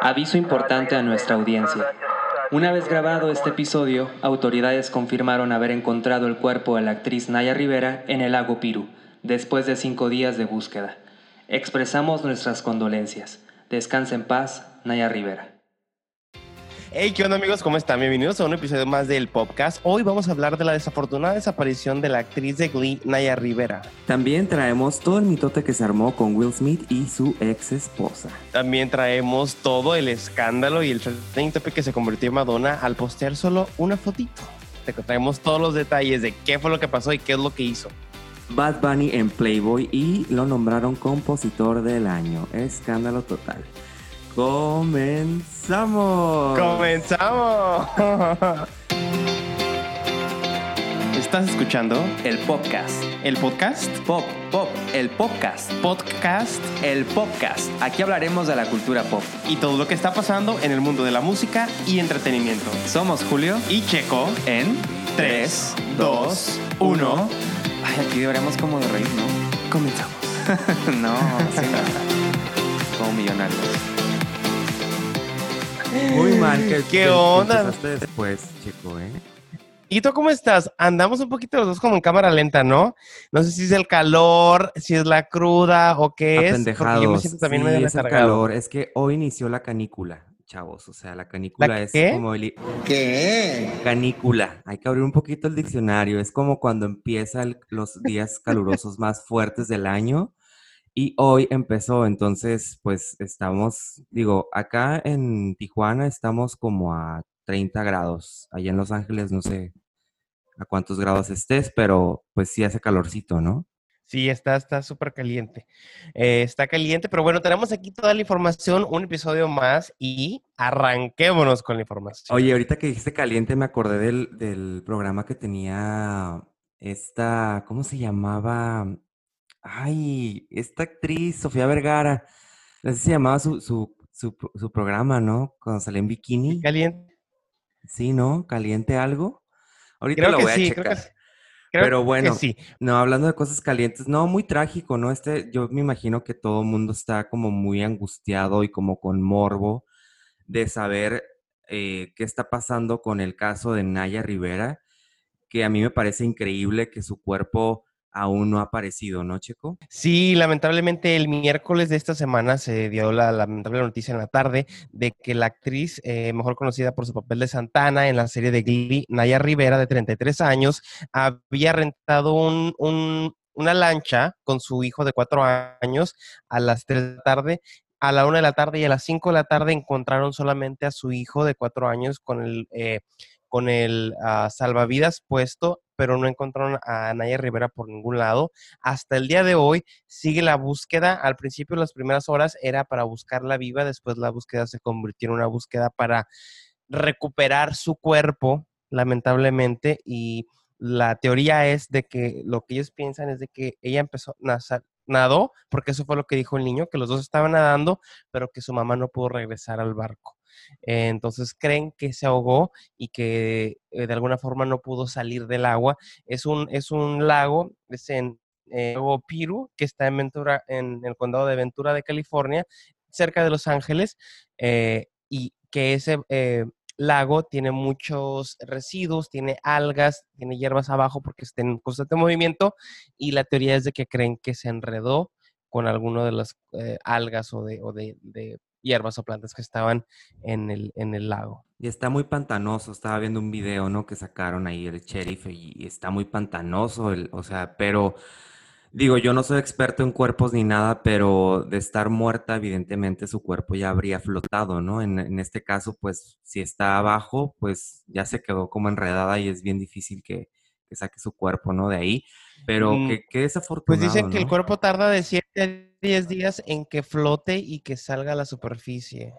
Aviso importante a nuestra audiencia. Una vez grabado este episodio, autoridades confirmaron haber encontrado el cuerpo de la actriz Naya Rivera en el lago Piru, después de cinco días de búsqueda. Expresamos nuestras condolencias. Descansa en paz, Naya Rivera. Hey, ¿qué onda amigos? ¿Cómo están? Bienvenidos a un episodio más del podcast. Hoy vamos a hablar de la desafortunada desaparición de la actriz de Glee, Naya Rivera. También traemos todo el mitote que se armó con Will Smith y su ex esposa. También traemos todo el escándalo y el trending topic que se convirtió en Madonna al postear solo una fotito. Te traemos todos los detalles de qué fue lo que pasó y qué es lo que hizo. Bad Bunny en Playboy y lo nombraron compositor del año. Escándalo total. ¡Comenzamos! ¡Comenzamos! ¿Estás escuchando? El podcast. ¿El podcast? Pop, pop, el podcast. Podcast El podcast. Aquí hablaremos de la cultura pop. y todo lo que está pasando en el mundo de la música y entretenimiento. Somos Julio Y Checo en 3, 2, 1. Ay, aquí deberíamos como de reír, ¿no? Comenzamos. no, sí, no. Como millonarios. Muy mal. que ¿Qué que onda? empezaste después, chico, ¿eh? ¿Y tú cómo estás? Andamos un poquito los dos como en cámara lenta, ¿no? No sé si es el calor, si es la cruda o qué es. Porque yo me siento también Sí, medio es el calor. Es que hoy inició la canícula, chavos. O sea, la canícula ¿La es qué? como el... ¿Qué? Canícula. Hay que abrir un poquito el diccionario. Es como cuando empiezan los días calurosos más fuertes del año. Y hoy empezó, entonces, pues estamos, digo, acá en Tijuana estamos como a 30 grados. Allá en Los Ángeles no sé a cuántos grados estés, pero pues sí hace calorcito, ¿no? Sí, está está súper caliente. Eh, está caliente, pero bueno, tenemos aquí toda la información, un episodio más y arranquémonos con la información. Oye, ahorita que dijiste caliente, me acordé del, del programa que tenía esta, ¿cómo se llamaba? Ay, esta actriz, Sofía Vergara. Así se llamaba su, su, su, su programa, ¿no? Cuando salía en bikini. Caliente. Sí, ¿no? ¿Caliente algo? Ahorita Creo lo que voy a sí, creo que checar. sí. Creo Pero que bueno, sí. No, hablando de cosas calientes, no, muy trágico, ¿no? Este, yo me imagino que todo el mundo está como muy angustiado y como con morbo de saber eh, qué está pasando con el caso de Naya Rivera, que a mí me parece increíble que su cuerpo aún no ha aparecido, ¿no, Checo? Sí, lamentablemente el miércoles de esta semana se dio la lamentable noticia en la tarde de que la actriz, eh, mejor conocida por su papel de Santana en la serie de Glee, Naya Rivera, de 33 años, había rentado un- un- una lancha con su hijo de 4 años a las 3 de la tarde. A la 1 de la tarde y a las 5 de la tarde encontraron solamente a su hijo de 4 años con el, eh, con el ah, salvavidas puesto, pero no encontraron a Naya Rivera por ningún lado. Hasta el día de hoy sigue la búsqueda. Al principio, las primeras horas era para buscarla viva, después la búsqueda se convirtió en una búsqueda para recuperar su cuerpo, lamentablemente, y la teoría es de que lo que ellos piensan es de que ella empezó, naza- nadó, porque eso fue lo que dijo el niño, que los dos estaban nadando, pero que su mamá no pudo regresar al barco. Entonces creen que se ahogó y que eh, de alguna forma no pudo salir del agua. Es un, es un lago, es en eh, Piru, que está en, Ventura, en el condado de Ventura de California, cerca de Los Ángeles, eh, y que ese lago tiene muchos residuos, tiene algas, tiene hierbas abajo porque está en constante movimiento, y la teoría es de que creen que se enredó con alguno de las algas o de hierbas o plantas que estaban en el, en el lago. Y está muy pantanoso, estaba viendo un video, ¿no? Que sacaron ahí el sheriff y, está muy pantanoso, el, o sea, pero digo, yo no soy experto en cuerpos ni nada, pero de estar muerta, evidentemente su cuerpo ya habría flotado, ¿no? En, en este caso, pues si está abajo, pues ya se quedó como enredada y es bien difícil que, que saque su cuerpo, ¿no? De ahí, pero Mm, qué, qué Pues desafortunado, dicen que el cuerpo tarda de 7 a 10 días en que flote y que salga a la superficie.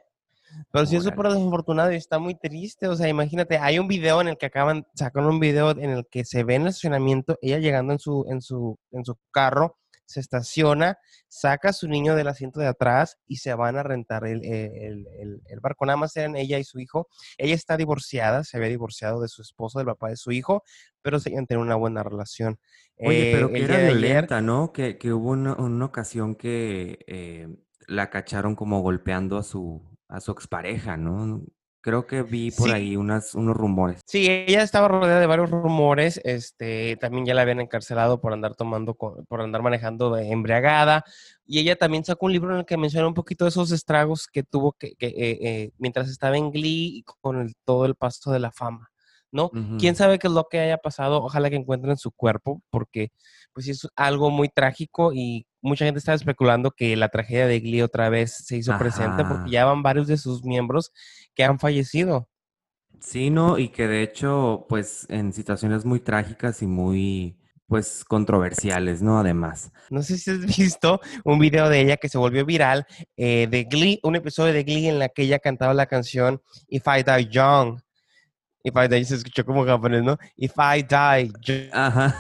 Pero sí es súper desafortunado y está muy triste. O sea, imagínate, hay un video en el que acaban, sacaron un video en el que se ve en el estacionamiento, ella llegando en su, en su, en su carro, se estaciona, saca a su niño del asiento de atrás y se van a rentar el, eh, el- el- el barco. Nada más eran ella y su hijo. Ella está divorciada, se había divorciado de su esposo, del papá de su hijo, pero seguían teniendo una buena relación. Oye, Eh, pero que era de ayer- violenta, ¿no? Que, que hubo una, una ocasión que eh, la cacharon como golpeando a su, a su expareja, ¿no? Creo que vi por ahí unas, unos rumores. Sí, ella estaba rodeada de varios rumores. Este, también ya la habían encarcelado por andar tomando, por andar manejando embriagada. Y ella también sacó un libro en el que menciona un poquito de esos estragos que tuvo que, eh, eh, mientras estaba en Glee con todo el pasto de la fama. ¿no? ¿Quién sabe qué es lo que haya pasado? Ojalá que encuentren su cuerpo, porque pues es algo muy trágico y mucha gente está especulando que la tragedia de Glee otra vez se hizo presente porque ya van varios de sus miembros que han fallecido. Sí, no, y que de hecho, pues en situaciones muy trágicas y muy, pues controversiales, ¿no? Además. No sé si has visto un video de ella que se volvió viral eh, de Glee, un episodio de Glee en la que ella cantaba la canción If I Die Young. If I Die se escuchó como japonés, ¿no? If I Die Young. Ajá.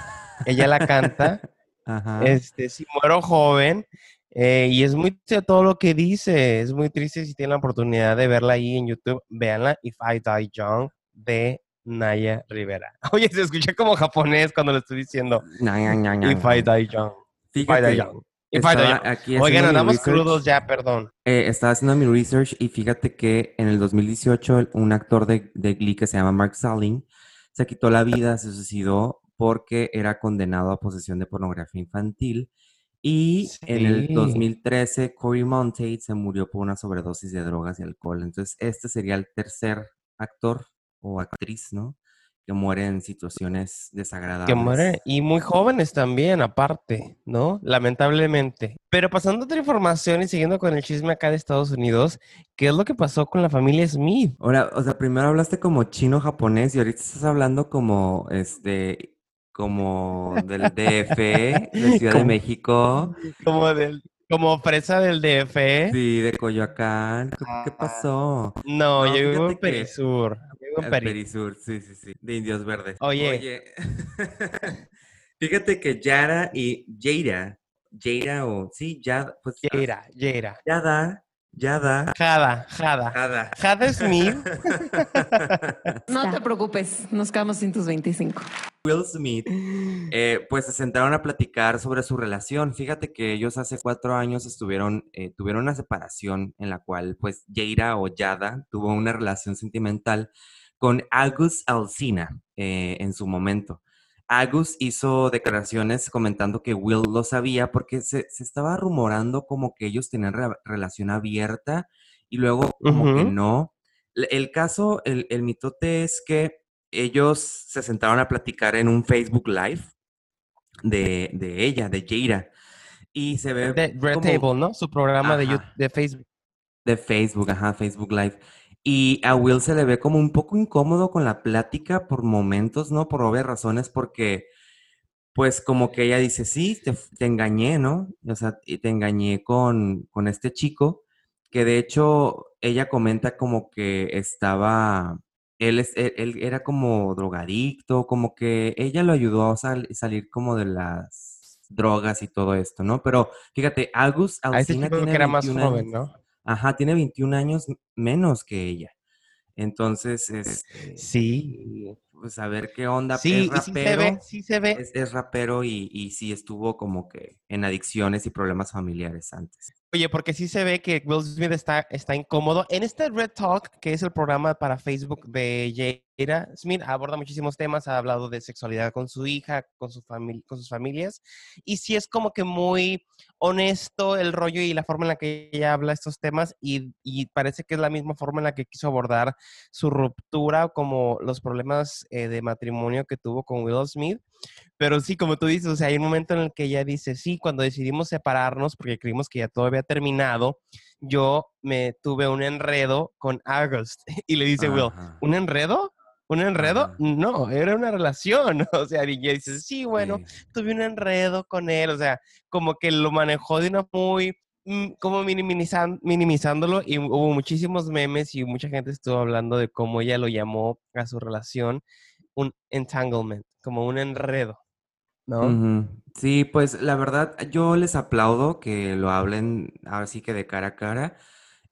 Ella la canta. Ajá. Este, si muero joven. Eh, y es muy triste todo lo que dice. Es muy triste si tienen la oportunidad de verla ahí en YouTube. Véanla, If I Die Young, de Naya Rivera. Oye, se escucha como japonés cuando lo estoy diciendo. If I Die Young. If I Die Young. Oigan, andamos crudos ya, perdón. Eh, estaba haciendo mi research y fíjate que en el 2018 un actor de, de Glee que se llama Mark Salling se quitó la vida, se suicidó porque era condenado a posesión de pornografía infantil. Y en el 2013, Corey Monteith se murió por una sobredosis de drogas y alcohol. Entonces, este sería el tercer actor o actriz, ¿no? que muere en situaciones desagradables. Que muere, y muy jóvenes también, aparte, ¿no? Lamentablemente. Pero pasando a otra información y siguiendo con el chisme acá de Estados Unidos, ¿qué es lo que pasó con la familia Smith? Ahora, o sea, primero hablaste como chino-japonés y ahorita estás hablando como, este, como del DF, de Ciudad de México. Como del como fresa del DF. Sí, de Coyoacán. ¿Qué pasó? No, yo vivo en Perisur. Vivo en Perisur, sí, sí, sí. De Indios Verdes. Oye. Oye. Fíjate que Yara y Jaira, Jaira o sí, Yada, pues. Jaira, Jaira. Yada Yada. Jada, Jada. Jada. Jada Smith. no te preocupes, nos quedamos sin tus 25. Will Smith, eh, pues se sentaron a platicar sobre su relación. Fíjate que ellos hace cuatro años estuvieron, eh, tuvieron una separación en la cual, pues, Jaira o Yada tuvo una relación sentimental con Agus Alsina eh, en su momento. Agus hizo declaraciones comentando que Will lo sabía porque se, estaba rumorando como que ellos tenían relación abierta y luego como que no. El caso, el, mitote es que ellos se sentaron a platicar en un Facebook Live de, ella, de Jaira. Y se ve. De Red Table, ¿no? Su programa de, de Facebook. De Facebook, ajá, Facebook Live. Y a Will se le ve como un poco incómodo con la plática por momentos, ¿no? Por obvias razones, porque pues como que ella dice, sí, te, engañé, ¿no? O sea, te engañé con, con este chico, que de hecho ella comenta como que estaba, él, es, él, era como drogadicto, como que ella lo ayudó a salir como de las drogas y todo esto, ¿no? Pero fíjate, Agus Alcina tiene que era más joven, ¿no? Ajá, tiene 21 años menos que ella. Entonces, este, sí. Pues a ver qué onda. Sí, es rapero, sí se ve, sí se ve. Es, rapero y, y, sí estuvo como que en adicciones y problemas familiares antes. Oye, porque sí se ve que Will Smith está, está incómodo. En este Red Talk, que es el programa para Facebook de Jada Smith, aborda muchísimos temas. Ha hablado de sexualidad con su hija, con, su con sus familias. Y sí es como que muy honesto el rollo y la forma en la que ella habla estos temas y, parece que es la misma forma en la que quiso abordar su ruptura como los problemas eh, de matrimonio que tuvo con Will Smith. Pero sí, como tú dices, o sea, hay un momento en el que ella dice, sí, cuando decidimos separarnos porque creímos que ya todo había terminado, yo me tuve un enredo con August. Y le dice Will, ¿un enredo? ¿Un enredo? No, era una relación. O sea, y ella dice, sí, bueno, tuve un enredo con él. O sea, como que lo manejó de una muy, mm, como minimizándolo y hubo muchísimos memes y mucha gente estuvo hablando de cómo ella lo llamó a su relación un entanglement, como un enredo. ¿No? Sí, pues la verdad, yo les aplaudo que lo hablen así que de cara a cara.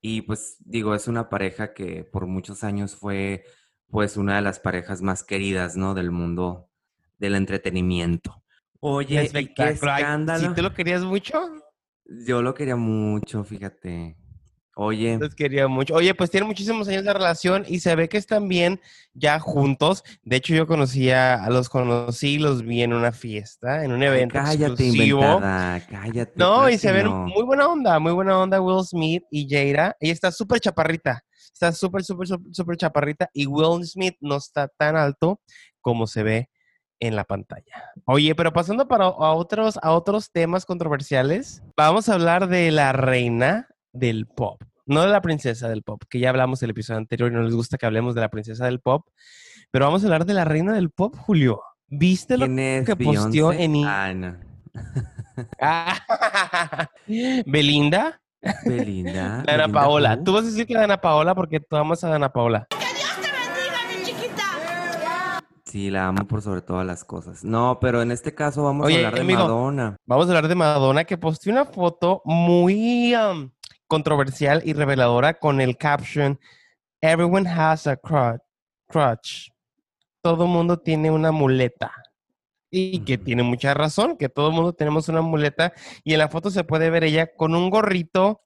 Y pues digo, es una pareja que por muchos años fue pues una de las parejas más queridas, ¿no? Del mundo del entretenimiento. Oye, ¿y qué escándalo? ¿Sí te lo querías mucho? Yo lo quería mucho, fíjate. Oye. Los quería mucho. Oye, pues tienen muchísimos años de relación y se ve que están bien ya juntos. De hecho, yo conocía, a los conocí, los vi en una fiesta, en un evento cállate, exclusivo. cállate. No, y se ven muy buena onda, muy buena onda Will Smith y Jada. Ella está súper chaparrita, está súper, súper, súper chaparrita y Will Smith no está tan alto como se ve en la pantalla. Oye, pero pasando para a otros, a otros temas controversiales, vamos a hablar de la reina del pop. No de la princesa del pop, que ya hablamos el episodio anterior y no les gusta que hablemos de la princesa del pop. Pero vamos a hablar de la reina del pop, Julio. ¿Viste lo que posteó en... Ah, Belinda. Belinda. Dana Paola. Tú vas a decir que Dana Paola porque tú amas a Dana Paola. ¡Que Dios te bendiga, mi chiquita! Sí, la amo por sobre todas las cosas. No, pero en este caso vamos a hablar de Madonna. Vamos a hablar de Madonna que posteó una foto muy controversial y reveladora con el caption Everyone has a crutch. Todo mundo tiene una muleta. Y que tiene mucha razón, que todo mundo tenemos una muleta. Y en la foto se puede ver ella con un gorrito.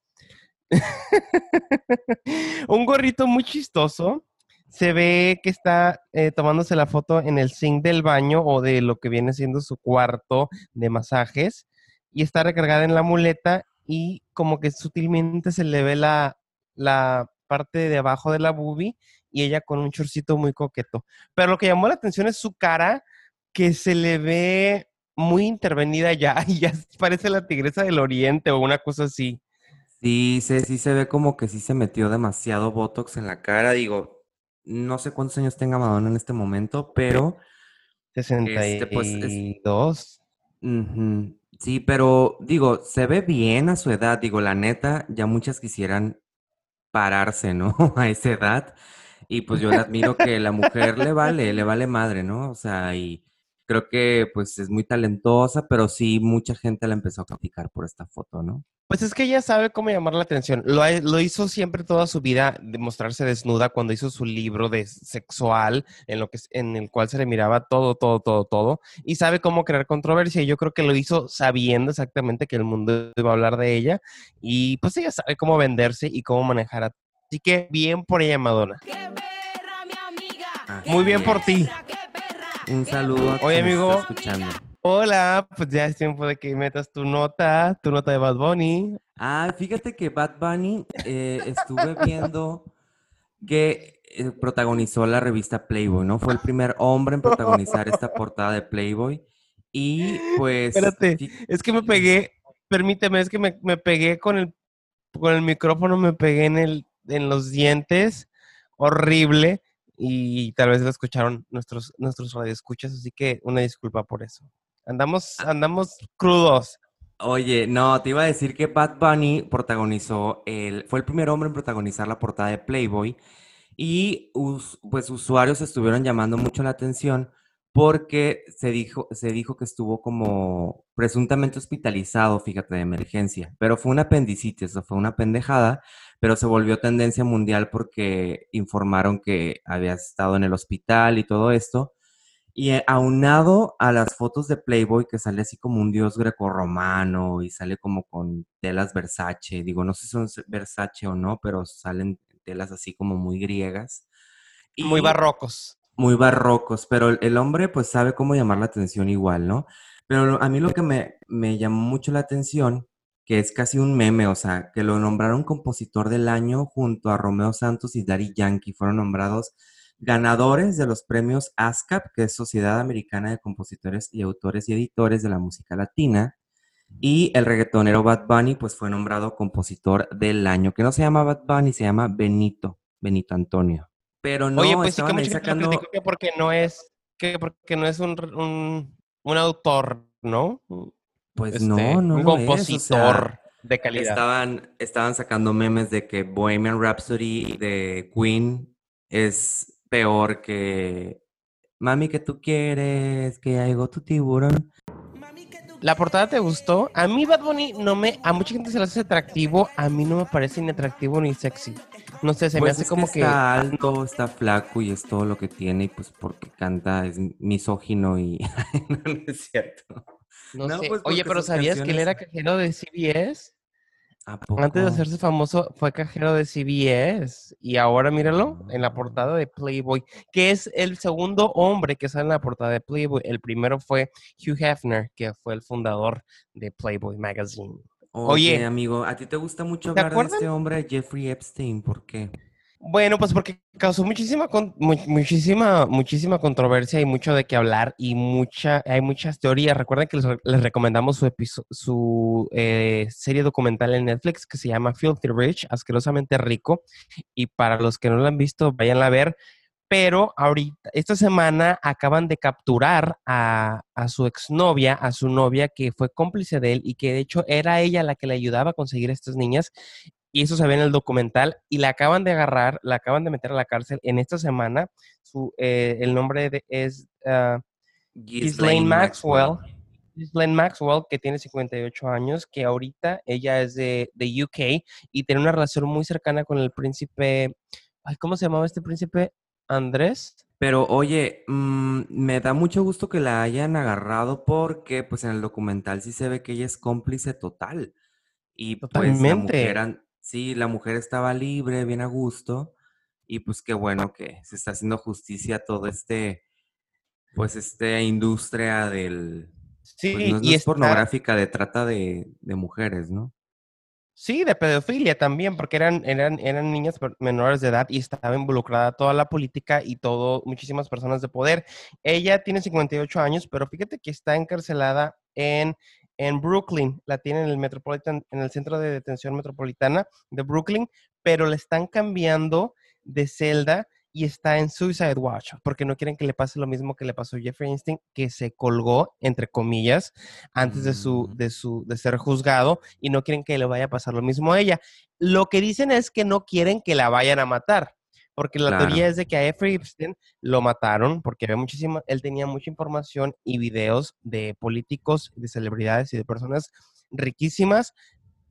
un gorrito muy chistoso. Se ve que está eh, tomándose la foto en el zinc del baño o de lo que viene siendo su cuarto de masajes. Y está recargada en la muleta y como que sutilmente se le ve la, la parte de abajo de la boobie y ella con un chorcito muy coqueto. Pero lo que llamó la atención es su cara, que se le ve muy intervenida ya, y ya parece la tigresa del oriente o una cosa así. Sí, sí, sí se ve como que sí se metió demasiado Botox en la cara. Digo, no sé cuántos años tenga Madonna en este momento, pero... 62. Este, pues, Sí, pero digo, se ve bien a su edad. Digo, la neta, ya muchas quisieran pararse, ¿no? A esa edad. Y pues yo le admiro que la mujer le vale, le vale madre, ¿no? O sea, y creo que pues es muy talentosa, pero sí mucha gente la empezó a criticar por esta foto, ¿no? Pues es que ella sabe cómo llamar la atención. Lo, lo, hizo siempre toda su vida, de mostrarse desnuda cuando hizo su libro de sexual, en, lo que, en el cual se le miraba todo, todo, todo, todo. Y sabe cómo crear controversia. Y yo creo que lo hizo sabiendo exactamente que el mundo iba a hablar de ella. Y pues ella sabe cómo venderse y cómo manejar a... Así que bien por ella, Madonna. Muy bien por ti. Un saludo a Oye, amigo. escuchando. Hola, pues ya es tiempo de que metas tu nota, tu nota de Bad Bunny. Ah, fíjate que Bad Bunny eh, estuve viendo que eh, protagonizó la revista Playboy, ¿no? Fue el primer hombre en protagonizar esta portada de Playboy. Y pues. Espérate, es que me pegué, permíteme, es que me, pegué con el, con el micrófono, me pegué en, el, en los dientes, horrible, y tal vez lo escucharon nuestros, nuestros radioescuchas, así que una disculpa por eso. Andamos, ah. andamos crudos. Oye, no, te iba a decir que Bad Bunny protagonizó, el, fue el primer hombre en protagonizar la portada de Playboy y pues usuarios estuvieron llamando mucho la atención porque se dijo, se dijo que estuvo como presuntamente hospitalizado, fíjate, de emergencia, pero fue una apendicitis, o fue una pendejada, pero se volvió tendencia mundial porque informaron que había estado en el hospital y todo esto, y eh, aunado a las fotos de Playboy, que sale así como un dios grecorromano y sale como con telas Versace, digo, no sé si son Versace o no, pero salen telas así como muy griegas. Y muy barrocos. Muy barrocos, pero el hombre pues sabe cómo llamar la atención igual, ¿no? Pero a mí lo que me, me llamó mucho la atención, que es casi un meme, o sea, que lo nombraron compositor del año junto a Romeo Santos y Daddy Yankee, fueron nombrados ganadores de los premios ASCAP, que es Sociedad Americana de Compositores y Autores y Editores de la Música Latina. Y el reggaetonero Bad Bunny, pues fue nombrado compositor del año, que no se llama Bad Bunny, se llama Benito, Benito Antonio. Pero no, Oye, pues sí que mucha sacando... que porque no es, que porque no es un, un, autor, ¿no? Pues este, no, no. Un compositor. de calidad. Estaban, estaban sacando memes de que Bohemian Rhapsody de Queen es peor que Mami que tú quieres, que llegó tu tiburón. ¿La portada te gustó? A mí Bad Bunny no me... A mucha gente se le hace atractivo, a mí no me parece ni atractivo ni sexy. No sé, se me pues hace como que, Está alto, está flaco y es todo lo que tiene y pues porque canta es misógino y... no, es cierto. No, No, sé. pues, Oye, pero ¿sabías que él era cajero de CBS? ¿A Antes de hacerse famoso fue cajero de CBS y ahora míralo en la portada de Playboy, que es el segundo hombre que sale en la portada de Playboy. El primero fue Hugh Hefner, que fue el fundador de Playboy Magazine. Oye, Oye, amigo, ¿a ti te gusta mucho ¿te hablar de este hombre, Jeffrey Epstein? ¿Por qué? Bueno, pues porque causó muchísima, con- mu- muchísima, muchísima controversia y mucho de qué hablar y mucha, hay muchas teorías. Recuerden que les, re- les recomendamos su, su eh, serie documental en Netflix que se llama Filthy Rich, asquerosamente rico. Y para los que no la han visto, vayan a ver. Pero ahorita, esta semana acaban de capturar a, a su exnovia, a su novia que fue cómplice de él y que de hecho era ella la que le ayudaba a conseguir a estas niñas y eso se ve en el documental y la acaban de agarrar, la acaban de meter a la cárcel en esta semana. Su, eh, el nombre de- es ah, Ghislaine Maxwell. Ghislaine Maxwell, que tiene 58 años, que ahorita ella es de, de UK y tiene una relación muy cercana con el príncipe, ay, ¿cómo se llamaba este príncipe? Andrés. Pero oye, mm, me da mucho gusto que la hayan agarrado porque pues en el documental sí se ve que ella es cómplice total. Y pues la Totalmente. mujer, an- sí, la mujer estaba libre, bien a gusto. Y pues qué bueno que se está haciendo justicia a todo este, pues esta industria del, Sí, pues no, es- no y es está- pornográfica, de trata de, de mujeres, ¿no? Sí, de pedofilia también, porque eran, eran, eran niñas menores de edad y estaba involucrada toda la política y todo, muchísimas personas de poder. Ella tiene 58 años, pero fíjate que está encarcelada en, en Brooklyn, la tiene en el Metropolitan, en el centro de detención metropolitana de Brooklyn, pero le están cambiando de celda y está en Suicide Watch, porque no quieren que le pase lo mismo que le pasó a Jeffrey Einstein, que se colgó, entre comillas, antes de su, Mm. de su, de ser juzgado, y no quieren que le vaya a pasar lo mismo a ella. Lo que dicen es que no quieren que la vayan a matar, porque la Claro. teoría es de que a Jeffrey Epstein lo mataron porque había muchísima, él tenía mucha información y videos de políticos, de celebridades y de personas riquísimas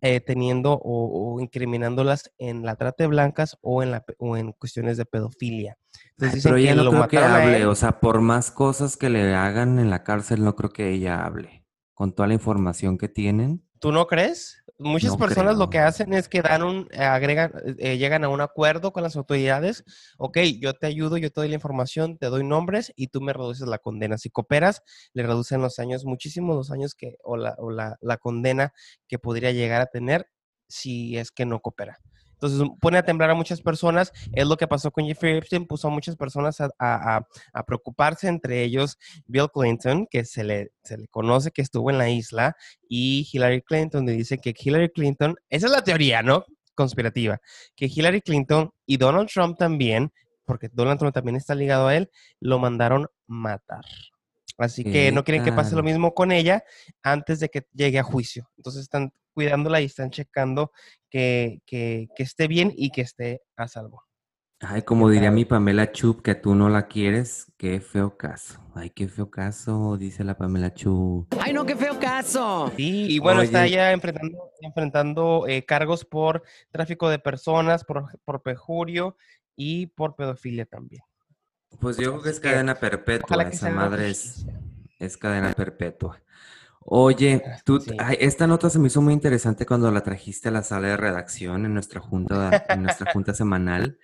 eh, teniendo o, o incriminándolas en la trata de blancas o en, la, o en cuestiones de pedofilia. Entonces Ay, dicen pero ella que no lo creo que hable, o sea, por más cosas que le hagan en la cárcel, no creo que ella hable. Con toda la información que tienen. ¿Tú no crees? Muchas No personas lo que hacen es que dan un, eh, agregan, eh, llegan a un acuerdo con las autoridades. Ok, yo te ayudo, yo te doy la información, te doy nombres y tú me reduces la condena. Si cooperas, le reducen los años, muchísimo los años que, o la, o la, la condena que podría llegar a tener si es que no coopera. Entonces pone a temblar a muchas personas. Es lo que pasó con Jeffrey Epstein, puso a muchas personas a preocuparse, entre ellos Bill Clinton, que se le, se le conoce que estuvo en la isla, y Hillary Clinton, donde dice que Hillary Clinton, esa es la teoría, ¿no? Conspirativa, que Hillary Clinton y Donald Trump también, porque Donald Trump también está ligado a él, lo mandaron matar. Así que ¿Qué no quieren que pase lo mismo con ella antes de que llegue a juicio. Entonces están cuidándola y están checando que, que, que esté bien y que esté a salvo. Ay, como ¿Qué diría mi Pamela Chup, que tú no la quieres, qué feo caso. Ay, qué feo caso, dice la Pamela Chup. Ay, no, qué feo caso. Sí, y bueno, está ella enfrentando, enfrentando eh, cargos por tráfico de personas, por, por perjurio y por pedofilia también. Pues yo creo que es cadena perpetua, Ojalá que se esa madre es, es cadena perpetua. Oye, tú, Sí. ay, esta nota se me hizo muy interesante cuando la trajiste a la sala de redacción en nuestra junta, en nuestra junta semanal,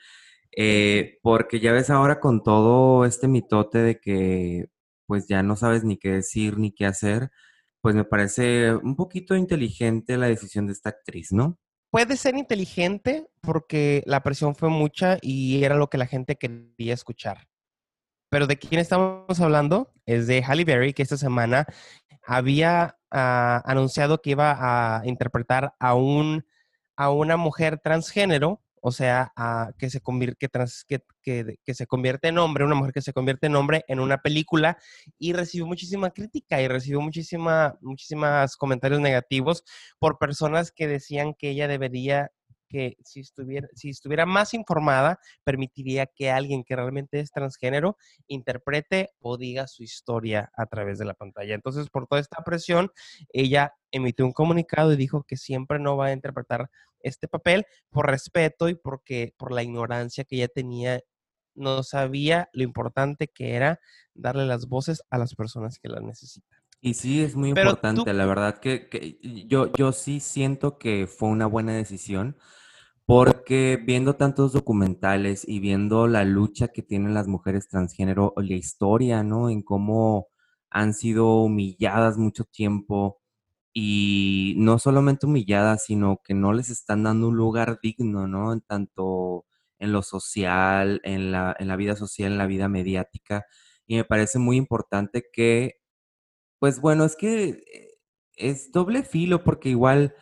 eh, porque ya ves ahora con todo este mitote de que pues ya no sabes ni qué decir ni qué hacer, pues me parece un poquito inteligente la decisión de esta actriz, ¿no? Puede ser inteligente porque la presión fue mucha y era lo que la gente quería escuchar. Pero de quién estamos hablando es de Halle Berry, que esta semana había ah, anunciado que iba a interpretar a, un, a una mujer transgénero, o sea, a- que, se que, trans- que- que se convierte en hombre, una mujer que se convierte en hombre en una película y recibió muchísima crítica y recibió muchísima, muchísimos comentarios negativos por personas que decían que ella debería que si estuviera, si estuviera más informada, permitiría que alguien que realmente es transgénero interprete o diga su historia a través de la pantalla. Entonces, por toda esta presión, ella emitió un comunicado y dijo que siempre no va a interpretar este papel por respeto y porque por la ignorancia que ella tenía, no sabía lo importante que era darle las voces a las personas que las necesitan. Y sí, es muy importante, la verdad que, yo, yo sí siento que fue una buena decisión, porque viendo tantos documentales y viendo la lucha que tienen las mujeres transgénero, la historia, ¿no? En cómo han sido humilladas mucho tiempo y no solamente humilladas, sino que no les están dando un lugar digno, ¿no? En tanto en lo social, en la, en la vida social, en la vida mediática. Y me parece muy importante que pues bueno, es que eh, es doble filo porque igual,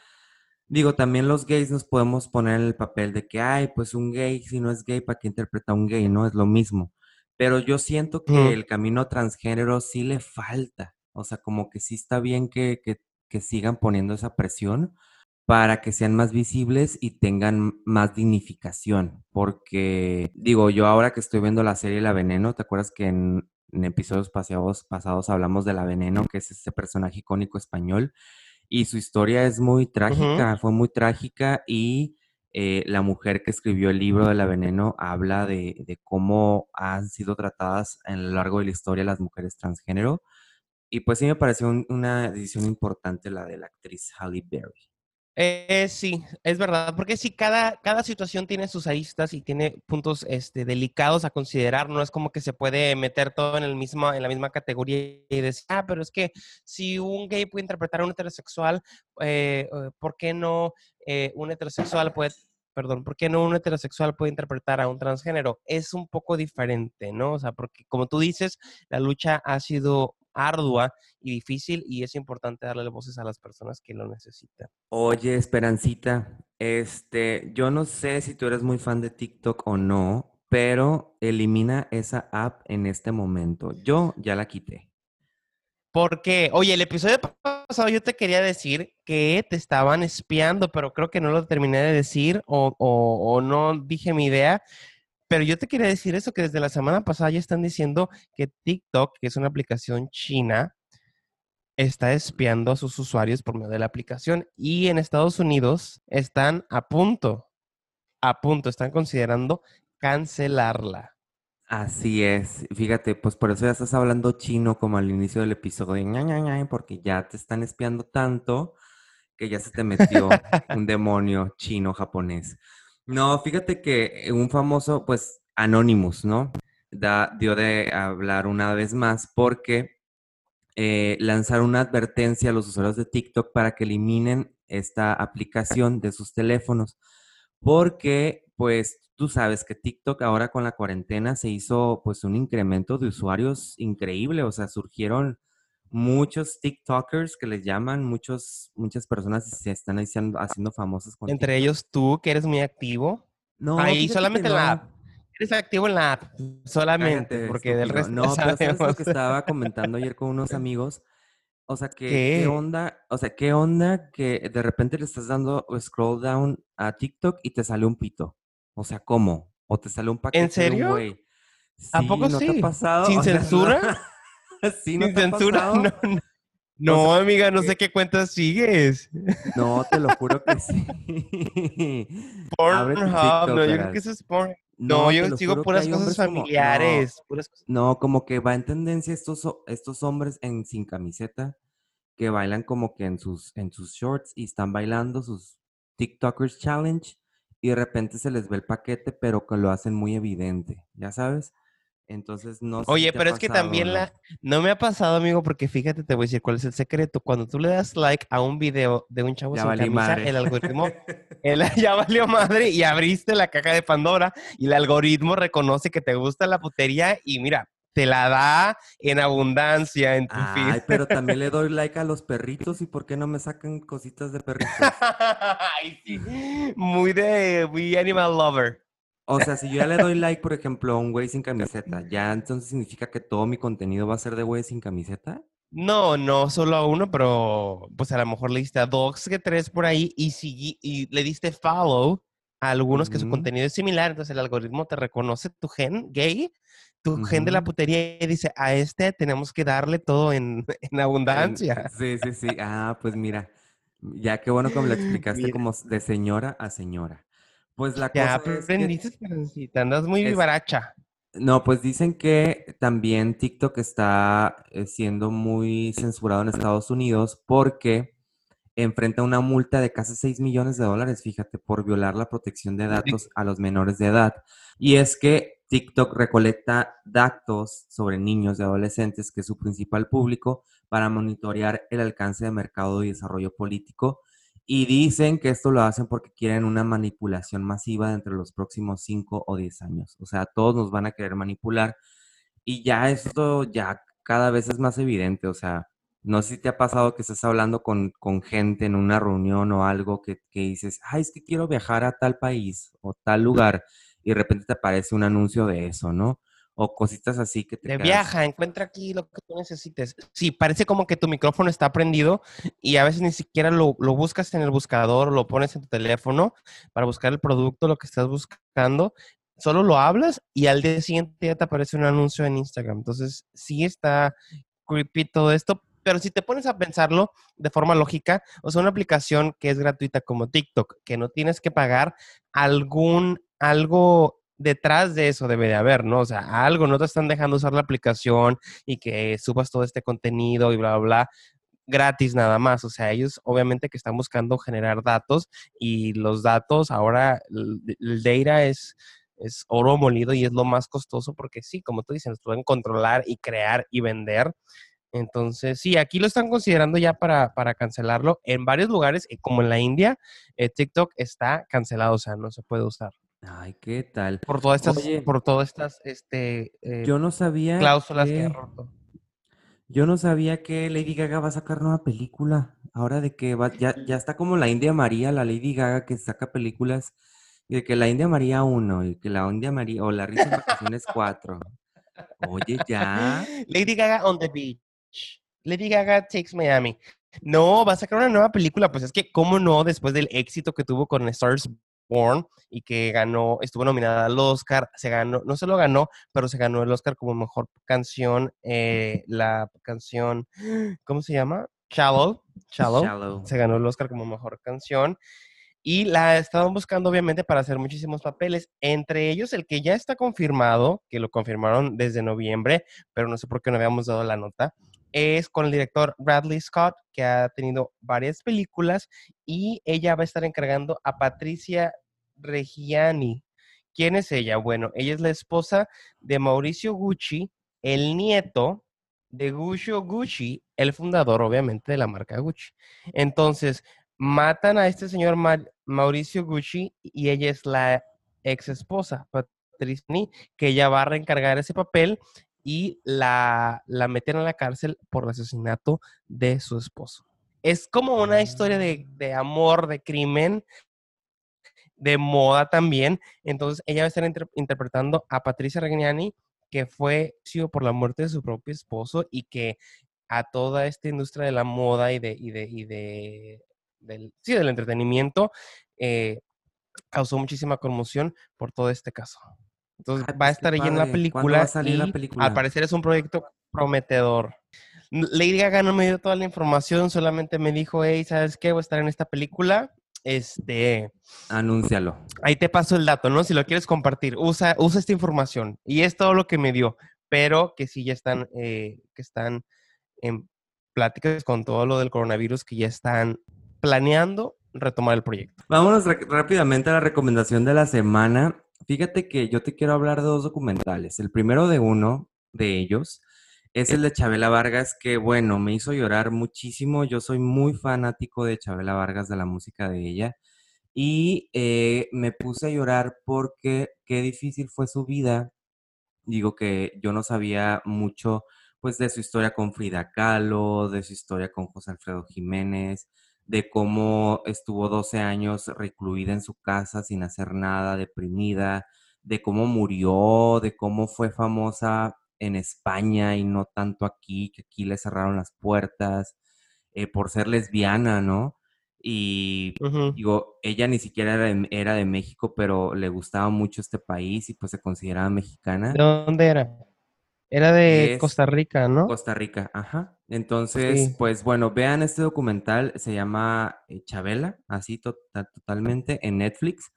digo, también los gays nos podemos poner en el papel de que, ay, pues un gay, si no es gay, ¿para qué interpreta a un gay? No es lo mismo. Pero yo siento que el camino transgénero sí le falta. O sea, como que sí está bien que, que, que sigan poniendo esa presión para que sean más visibles y tengan más dignificación. Porque, digo, yo ahora que estoy viendo la serie La Veneno, ¿te acuerdas que en en episodios pasados, pasados hablamos de la Veneno, que es este personaje icónico español, y su historia es muy trágica, fue muy trágica y eh, la mujer que escribió el libro de la Veneno habla de, cómo han sido tratadas a lo largo de la historia las mujeres transgénero. Y pues sí me pareció una decisión importante la de la actriz Halle Berry. Eh, sí, es verdad, porque sí, cada, cada situación tiene sus aristas y tiene puntos este, delicados a considerar, no es como que se puede meter todo en, el mismo, en la misma categoría y decir, ah, pero es que si un gay puede interpretar a un heterosexual, eh, eh, ¿por qué no un heterosexual puede perdón, ¿por qué no un heterosexual puede interpretar a un transgénero? Es un poco diferente, ¿no? O sea, porque como tú dices, la lucha ha sido ardua y difícil y es importante darle voces a las personas que lo necesitan. Oye, Esperancita, este, yo no sé si tú eres muy fan de TikTok o no, pero elimina esa app en este momento. Yo ya la quité. Porque, oye, el episodio pasado yo te quería decir que te estaban espiando, pero creo que no lo terminé de decir o, o no dije mi idea. Pero yo te quería decir eso, que desde la semana pasada ya están diciendo que TikTok, que es una aplicación china, está espiando a sus usuarios por medio de la aplicación y en Estados Unidos están a punto, a punto, están considerando cancelarla. Así es, fíjate, pues por eso ya estás hablando chino como al inicio del episodio, porque ya te están espiando tanto que ya se te metió un demonio chino japonés. No, fíjate que un famoso, pues, Anonymous, ¿no? Da, dio de hablar una vez más porque eh, lanzaron una advertencia a los usuarios de TikTok para que eliminen esta aplicación de sus teléfonos. Porque, pues, tú sabes que TikTok ahora con la cuarentena se hizo, pues, un incremento de usuarios increíble. O sea, surgieron muchos TikTokers que les llaman, muchos, muchas personas se están haciendo, haciendo famosas con Entre ellos tú, que eres muy activo. No, ahí solamente la app. Eres activo en la app, solamente, porque del resto no. pero sabes lo que estaba comentando ayer con unos amigos. O sea, que, ¿Qué? onda? O sea, ¿qué onda que de repente le estás dando scroll down a TikTok y te sale un pito? O sea, ¿cómo? O te sale un paquete ¿En serio? güey. ¿A poco sí? Te ha pasado? ¿Sin censura? ¿Sí no censura? No, no. amiga, no sé qué cuentas sigues. No, te lo juro que sí. Pornhub, no, yo creo que eso es porn. No, yo sigo puras cosas familiares. no, como que va en tendencia estos, estos hombres en sin camiseta que bailan como que en sus, en sus shorts y están bailando sus TikTokers Challenge y de repente se les ve el paquete, pero que lo hacen muy evidente, ¿ya sabes? Entonces, no sé Oye, pero es que también la... No me ha pasado, amigo, porque fíjate, te voy a decir cuál es el secreto. Cuando tú le das like a un video de un chavo sin camisa, el algoritmo... ya valió madre y abriste la caja de Pandora y el algoritmo reconoce que te gusta la putería y mira, te la da en abundancia en tu Ay, pero también le doy like a los perritos y ¿por qué no me sacan cositas de perritos? Ay, sí. Muy de... Muy animal lover. O sea, si yo ya le doy like, por ejemplo, a un güey sin camiseta, ¿ya entonces significa que todo mi contenido va a ser de güey sin camiseta? No, no solo a uno, pero pues a lo mejor le diste a dos que tres por ahí y, y le diste follow a algunos que su contenido es similar, entonces el algoritmo te reconoce tu gen gay, tu gen de la putería y dice, a este tenemos que darle todo en, abundancia. Sí, sí, sí. Ah, pues mira, ya qué bueno que me lo explicaste como de señora a señora. Pues la ya cosa es que, andas muy vivaracha. No, pues dicen que también TikTok está eh, siendo muy censurado en Estados Unidos porque enfrenta una multa de casi 6 millones de dólares, fíjate, por violar la protección de datos a los menores de edad. Y es que TikTok recolecta datos sobre niños y adolescentes, que es su principal público, para monitorear el alcance de mercado y desarrollo político. Y dicen que esto lo hacen porque quieren una manipulación masiva entre los próximos 5 o 10 años. O sea, todos nos van a querer manipular. Y ya esto ya cada vez es más evidente. O sea, no sé si te ha pasado que estás hablando con, gente en una reunión o algo que, que, dices, ay, es que quiero viajar a tal país o tal lugar y de repente te aparece un anuncio de eso, ¿no? O cositas así que te... De viaja, encuentra aquí lo que tú necesites. Sí, parece como que tu micrófono está prendido y a veces ni siquiera lo, lo buscas en el buscador, lo pones en tu teléfono para buscar el producto, lo que estás buscando solo lo hablas y al día siguiente ya te aparece un anuncio en Instagram. Entonces, sí está creepy todo esto, pero si te pones a pensarlo de forma lógica, o sea, una aplicación que es gratuita como TikTok, que no tienes que pagar algún, algo detrás de eso debe de haber, ¿no? O sea, algo, no te están dejando usar la aplicación y que subas todo este contenido y bla, bla, bla gratis nada más. O sea, ellos obviamente que están buscando generar datos y los datos ahora, el, data es, es oro molido y es lo más costoso porque sí, como tú dices, pueden controlar y crear y vender. Entonces, sí, aquí lo están considerando ya para, para cancelarlo. En varios lugares, eh, como en la India, eh, TikTok está cancelado, o sea, no se puede usar. Ay, ¿qué tal? Por todas estas, por todas estas, este, eh, yo no sabía cláusulas que, ha roto. Yo no sabía que Lady Gaga va a sacar nueva película. Ahora de que va, ya, ya está como la India María, la Lady Gaga que saca películas, de que la India María 1 y que la India María, o la Risa en Vacaciones 4. Oye, ya. Lady Gaga on the beach. Lady Gaga Takes Miami. No, va a sacar una nueva película. Pues es que, ¿cómo no? Después del éxito que tuvo con Stars Born y que ganó, estuvo nominada al Oscar, se ganó, no se lo ganó, pero se ganó el Oscar como mejor canción, eh, la canción, ¿cómo se llama? Shallow, Shallow. Se ganó el Oscar como mejor canción. Y la estaban buscando, obviamente, para hacer muchísimos papeles, entre ellos el que ya está confirmado, que lo confirmaron desde noviembre, pero no sé por qué no habíamos dado la nota, es con el director Bradley Scott, que ha tenido varias películas y ella va a estar encargando a Patricia Reggiani. ¿Quién es ella? Bueno, ella es la esposa de Mauricio Gucci, el nieto de Guccio Gucci, el fundador, obviamente, de la marca Gucci. Entonces, matan a este señor Mauricio Gucci y ella es la ex esposa, Patricia, que ella va a reencargar ese papel y la, la meten a la cárcel por el asesinato de su esposo. Es como una historia de, de amor, de crimen, de moda también. Entonces, ella va a estar interpretando a Patricia Regnani, que fue sido por la muerte de su propio esposo y que a toda esta industria de la moda y de, y de, y de del, sí, del entretenimiento eh, causó muchísima conmoción por todo este caso. Entonces va a estar ahí en la película. Va a salir la película? Al parecer es un proyecto prometedor. Lady Gaga no me dio toda la información, solamente me dijo, hey, ¿sabes qué? Voy a estar en esta película. Este. Anúncialo. Ahí te paso el dato, ¿no? Si lo quieres compartir, usa, usa esta información. Y es todo lo que me dio. Pero que sí ya están, eh, que están en pláticas con todo lo del coronavirus, que ya están planeando retomar el proyecto. Vámonos rápidamente a la recomendación de la semana. Fíjate que yo te quiero hablar de dos documentales. El primero de uno de ellos es el de Chabela Vargas, que bueno, me hizo llorar muchísimo. Yo soy muy fanático de Chabela Vargas, de la música de ella. Y eh, me puse a llorar porque qué difícil fue su vida. Digo que yo no sabía mucho pues de su historia con Frida Kahlo, de su historia con José Alfredo Jiménez, de cómo estuvo 12 años recluida en su casa sin hacer nada, deprimida, de cómo murió, de cómo fue famosa en España y no tanto aquí, que aquí le cerraron las puertas eh, por ser lesbiana, ¿no? Y digo, ella ni siquiera era de, era de, México, pero le gustaba mucho este país y pues se consideraba mexicana. ¿De dónde era? Era de Costa Rica, ¿no? Costa Rica, ajá. Entonces, pues bueno, vean este documental, se llama eh, Chabela, así totalmente, en Netflix.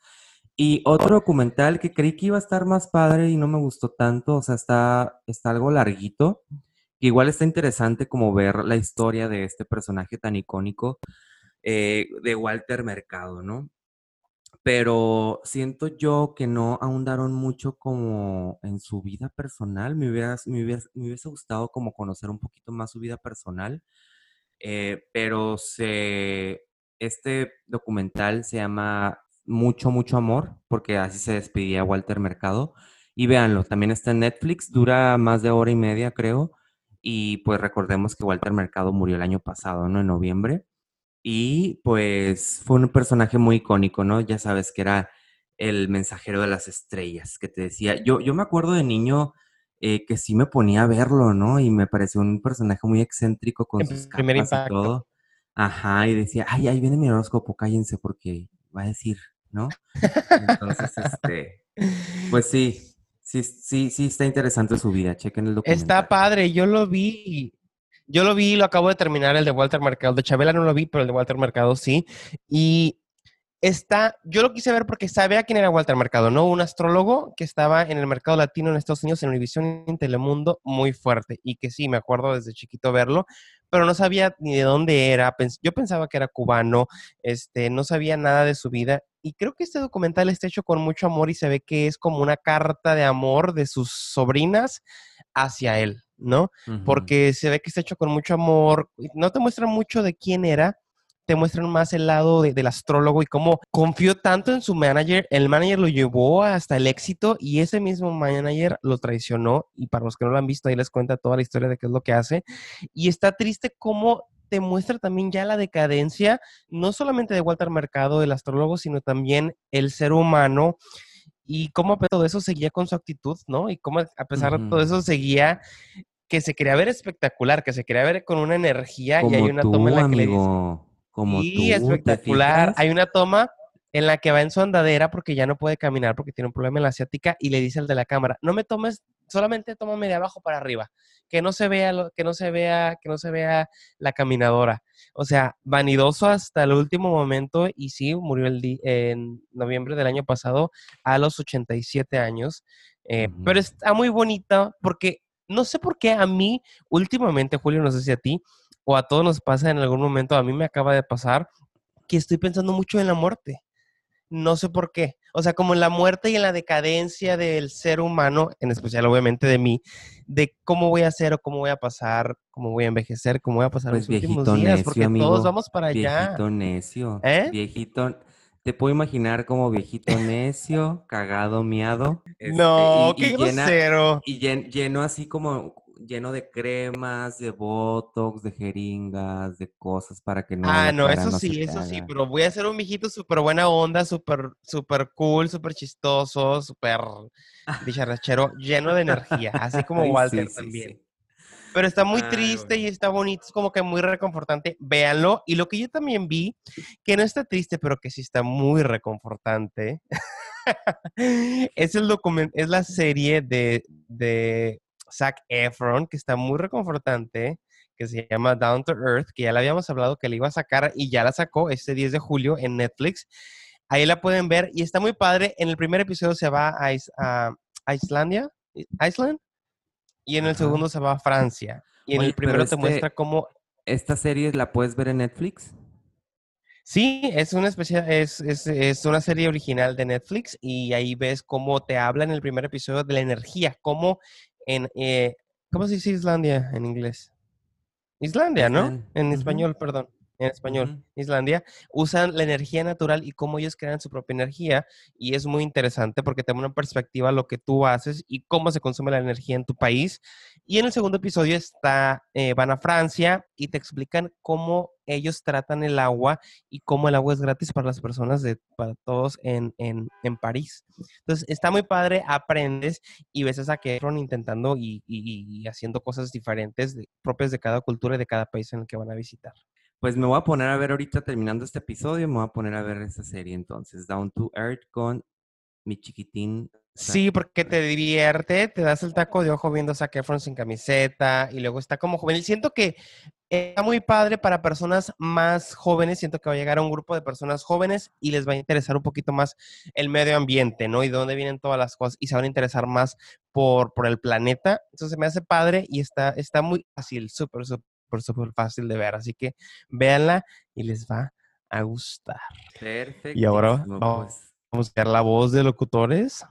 Y otro documental que creí que iba a estar más padre y no me gustó tanto, o sea, está, está algo larguito, igual está interesante como ver la historia de este personaje tan icónico eh, de Walter Mercado, ¿no? Pero siento yo que no ahondaron mucho como en su vida personal. Me hubiera, me hubiese gustado como conocer un poquito más su vida personal. Eh, pero se, este documental se llama Mucho, mucho amor, porque así se despedía Walter Mercado. Y véanlo, también está en Netflix, dura más de hora y media, creo. Y pues recordemos que Walter Mercado murió el año pasado, ¿no? En noviembre. Y pues fue un personaje muy icónico, ¿no? Ya sabes que era el mensajero de las estrellas, que te decía, yo, yo me acuerdo de niño eh, que sí me ponía a verlo, ¿no? Y me pareció un personaje muy excéntrico con sus capas y todo. Ajá, y decía, ay, ahí viene mi horóscopo, cállense porque va a decir, ¿no? Entonces, este, pues sí, sí, sí, sí está interesante su vida, chequen el documental. Está padre, yo lo vi, yo lo vi, lo acabo de terminar, el de Walter Mercado. De Chabela no lo vi, pero el de Walter Mercado sí. Y está, yo lo quise ver porque sabía quién era Walter Mercado, ¿no? Un astrólogo que estaba en el mercado latino en Estados Unidos, en Univision y en Telemundo, muy fuerte. Y que sí, me acuerdo desde chiquito verlo, pero no sabía ni de dónde era. Yo pensaba que era cubano, este, no sabía nada de su vida. Y creo que este documental está hecho con mucho amor y se ve que es como una carta de amor de sus sobrinas hacia él. ¿no? Porque se ve que está hecho con mucho amor, no te muestran mucho de quién era, te muestran más el lado del astrólogo y cómo confió tanto en su manager, el manager lo llevó hasta el éxito y ese mismo manager lo traicionó y para los que no lo han visto ahí les cuenta toda la historia de qué es lo que hace y está triste cómo te muestra también ya la decadencia, no solamente de Walter Mercado, el astrólogo, sino también el ser humano y cómo a pesar de todo eso seguía con su actitud, ¿no? Y cómo a pesar de todo eso seguía que se quería ver espectacular, que se quería ver con una energía y hay una toma en la que le dice, como sí, espectacular. Hay una toma en la que va en su andadera porque ya no puede caminar porque tiene un problema en la asiática y le dice al de la cámara, no me tomes, solamente tómame de abajo para arriba, que no se vea, lo, que no se vea, que no se vea la caminadora. O sea, vanidoso hasta el último momento y sí, murió el en noviembre del año pasado a los 87 años. Eh, pero está muy bonita porque no sé por qué a mí últimamente, Julio, no sé si a ti o a todos nos pasa en algún momento, a mí me acaba de pasar que estoy pensando mucho en la muerte. No sé por qué. O sea, como en la muerte y en la decadencia del ser humano, en especial obviamente de mí, de cómo voy a ser o cómo voy a pasar, cómo voy a envejecer, cómo voy a pasar pues los últimos días, porque todos vamos para allá. Viejito necio. ¿Eh? Viejito. Te puedo imaginar como viejito necio, cagado, miado. Este, no, qué grosero. y lleno así como lleno de cremas, de botox, de jeringas, de cosas para que no. Ah, no, eso sí, eso sí, pero voy a ser un viejito súper buena onda, súper, súper cool, súper chistoso, súper bicharrachero, lleno de energía, así como Walter también. Pero está muy triste y está bonito, es como que muy reconfortante. Véanlo. Y lo que yo también vi, que no está triste, pero que sí está muy reconfortante, es el documento, es la serie de, de Zac Efron, que está muy reconfortante, que se llama Down to Earth, que ya le habíamos hablado que le iba a sacar y ya la sacó este 10 de julio en Netflix. Ahí la pueden ver y está muy padre. En el primer episodio se va a, a Islandia, Iceland, y en el segundo se va a Francia. Y en el primero te muestra este cómo... ¿Esta serie la puedes ver en Netflix? Sí, es una especie, es, es, es, una serie original de Netflix y ahí ves cómo te habla en el primer episodio de la energía, cómo en, eh, ¿cómo se dice Islandia en inglés? Islandia, ¿no? En español, perdón en español, Islandia, usan la energía natural y cómo ellos crean su propia energía. Y es muy interesante porque te da una perspectiva lo que tú haces y cómo se consume la energía en tu país. Y en el segundo episodio está, eh, van a Francia y te explican cómo ellos tratan el agua y cómo el agua es gratis para las personas, de, para todos en, en, en París. Entonces, está muy padre, aprendes y ves a Zac intentando y, y, y haciendo cosas diferentes propias de cada cultura y de cada país en el que van a visitar. Pues me voy a poner a ver ahorita terminando este episodio, me voy a poner a ver esa serie entonces, Down to Earth con mi chiquitín Sí, porque te divierte, te das el taco de ojo viendo a Zac Efron sin camiseta y luego está como juvenil. Siento que está muy padre para personas más jóvenes. Siento que va a llegar a un grupo de personas jóvenes y les va a interesar un poquito más el medio ambiente, ¿no? Y de dónde vienen todas las cosas y se van a interesar más por, por el planeta. Entonces me hace padre y está, está muy fácil, súper, súper, súper fácil de ver. Así que véanla y les va a gustar. Perfecto. Y ahora vamos, pues. vamos a ver la voz de locutores.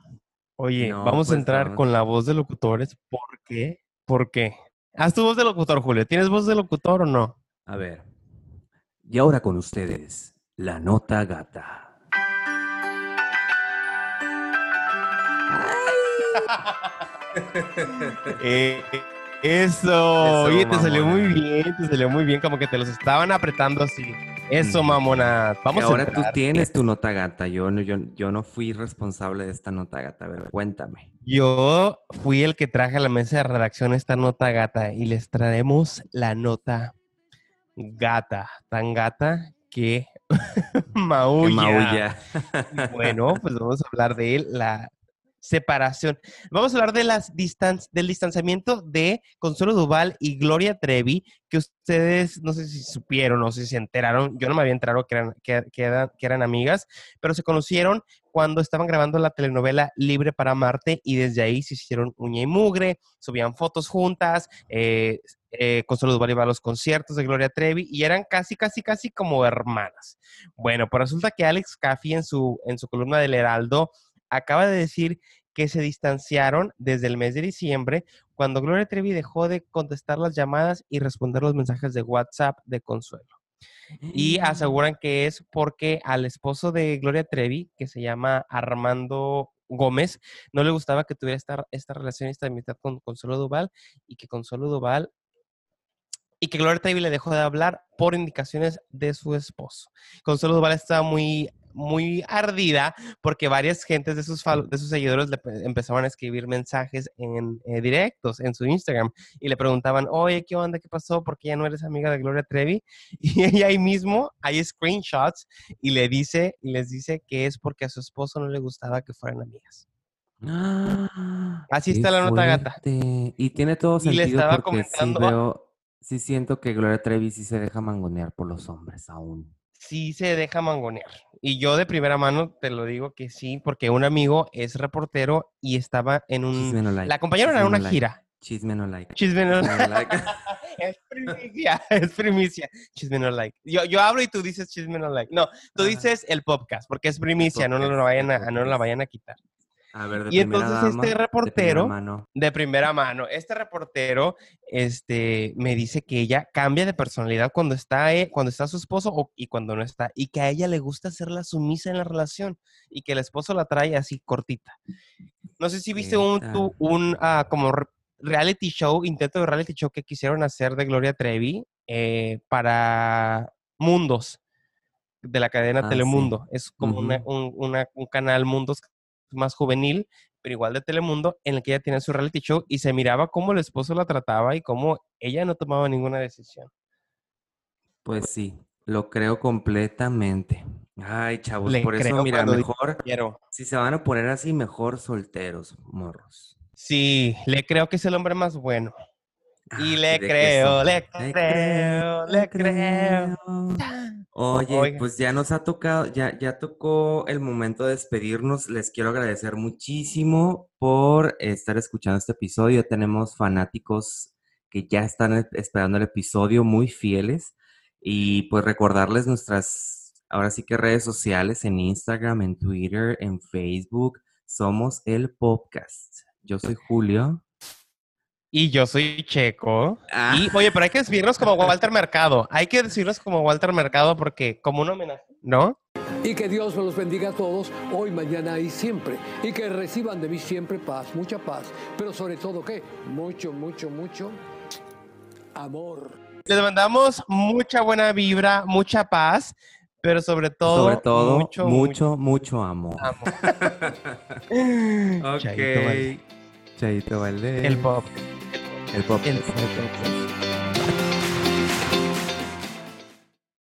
Oye, No, vamos a pues, entrar vamos. con la voz de locutores. ¿Por qué? ¿Por qué? Haz tu voz de locutor, Julio. ¿Tienes voz de locutor o no? A ver. Y ahora con ustedes, la nota gata. Eh, eso. Oye, te salió muy bien, te salió muy bien. Como que te los estaban apretando así. Eso, mamona. Y Vamos a ahora tú tienes tu nota gata. Yo no, yo, yo no fui responsable de esta nota gata. A ver, cuéntame. Yo fui el que traje a la mesa de redacción esta nota gata y les traemos la nota gata. Tan gata que Que maulla. maulla. Y Bueno, pues vamos a hablar de la separación. Vamos a hablar de las distan- del distanciamiento de Consuelo Duval y Gloria Trevi, que ustedes no sé si supieron o si se enteraron, yo no me había enterado que eran, que eran, que eran amigas, pero se conocieron cuando estaban grabando la telenovela Libre para Marte y desde ahí se hicieron uña y mugre, subían fotos juntas, eh, eh, Consuelo Duval iba a los conciertos de Gloria Trevi y eran casi, casi, casi como hermanas. Bueno, pues resulta que Alex Caffey en su, en su columna del Heraldo acaba de decir que se distanciaron desde el mes de diciembre cuando Gloria Trevi dejó de contestar las llamadas y responder los mensajes de WhatsApp de Consuelo. Y aseguran que es porque al esposo de Gloria Trevi, que se llama Armando Gómez, no le gustaba que tuviera esta, esta relación y esta amistad con Consuelo Duval y que Consuelo Duval y que Gloria Trevi le dejó de hablar por indicaciones de su esposo. Consuelo Duval estaba muy muy ardida porque varias gentes de sus, de sus seguidores le pe- empezaban a escribir mensajes en eh, directos en su Instagram y le preguntaban, oye, ¿qué onda? ¿Qué pasó? ¿Por qué ya no eres amiga de Gloria Trevi? Y ella ahí mismo hay screenshots y le dice, y les dice que es porque a su esposo no le gustaba que fueran amigas. Ah, Así está la nota gata. Y tiene todo Y le sentido estaba porque sí comentando veo, sí siento que Gloria Trevi sí se deja mangonear por los hombres aún. Sí se deja mangonear. Y yo de primera mano te lo digo que sí, porque un amigo es reportero y estaba en un... Chisme no like. La acompañaron a no una like, gira. Chisme no like. Chisme no Chisme no like. es primicia, es primicia. Chisme no like. Yo, yo hablo y tú dices chisme no like. No, tú dices el podcast, porque es primicia, no, lo podcast, vayan a, no la vayan a quitar. A ver, de Y primera entonces este dama, de primera reportero- mano. De primera mano, este reportero este, me dice que ella cambia de personalidad cuando está, eh, cuando está su esposo o- y cuando no está, y que a ella le gusta ser la sumisa en la relación y que el esposo la trae así cortita. No sé si viste un, ¿Qué tu- un ah, como re- reality show, intento de reality show que quisieron hacer de Gloria Trevi eh, para Mundos de la cadena Ah, sí. Telemundo. Es como una- un, una- un canal Mundos más juvenil, pero igual de Telemundo, en el que ella tenía su reality show y se miraba cómo el esposo la trataba y cómo ella no tomaba ninguna decisión. Pues sí, lo creo completamente. Ay, chavos, Le por eso, mira, mejor, Quiero. si se van a poner así, mejor solteros, morros. Sí, le creo que es el hombre más bueno. Y Ah, le creo, le creo, le creo. Oye, Oiga. pues ya nos ha tocado, ya, ya tocó el momento de despedirnos. Les quiero agradecer muchísimo por estar escuchando este episodio. Tenemos fanáticos que ya están e- esperando el episodio, muy fieles. Y pues recordarles nuestras, ahora sí que redes sociales, en Instagram, en Twitter, en Facebook. Somos el podcast. Yo soy Julio. Y yo soy Checo. Ah. Y, oye, pero hay que despedirnos como Walter Mercado. Hay que decirnos como Walter Mercado porque como un homenaje, ¿no? Y que Dios me los bendiga a todos, hoy, mañana y siempre. Y que reciban de mí siempre paz, mucha paz. Pero sobre todo, ¿qué? Mucho, mucho, mucho amor. Les mandamos mucha buena vibra, mucha paz, pero sobre todo, Sobre todo, mucho, mucho, mucho, amor. amor. Ok. Chaito. Chaito Valdés. El pop. El pop. El pop.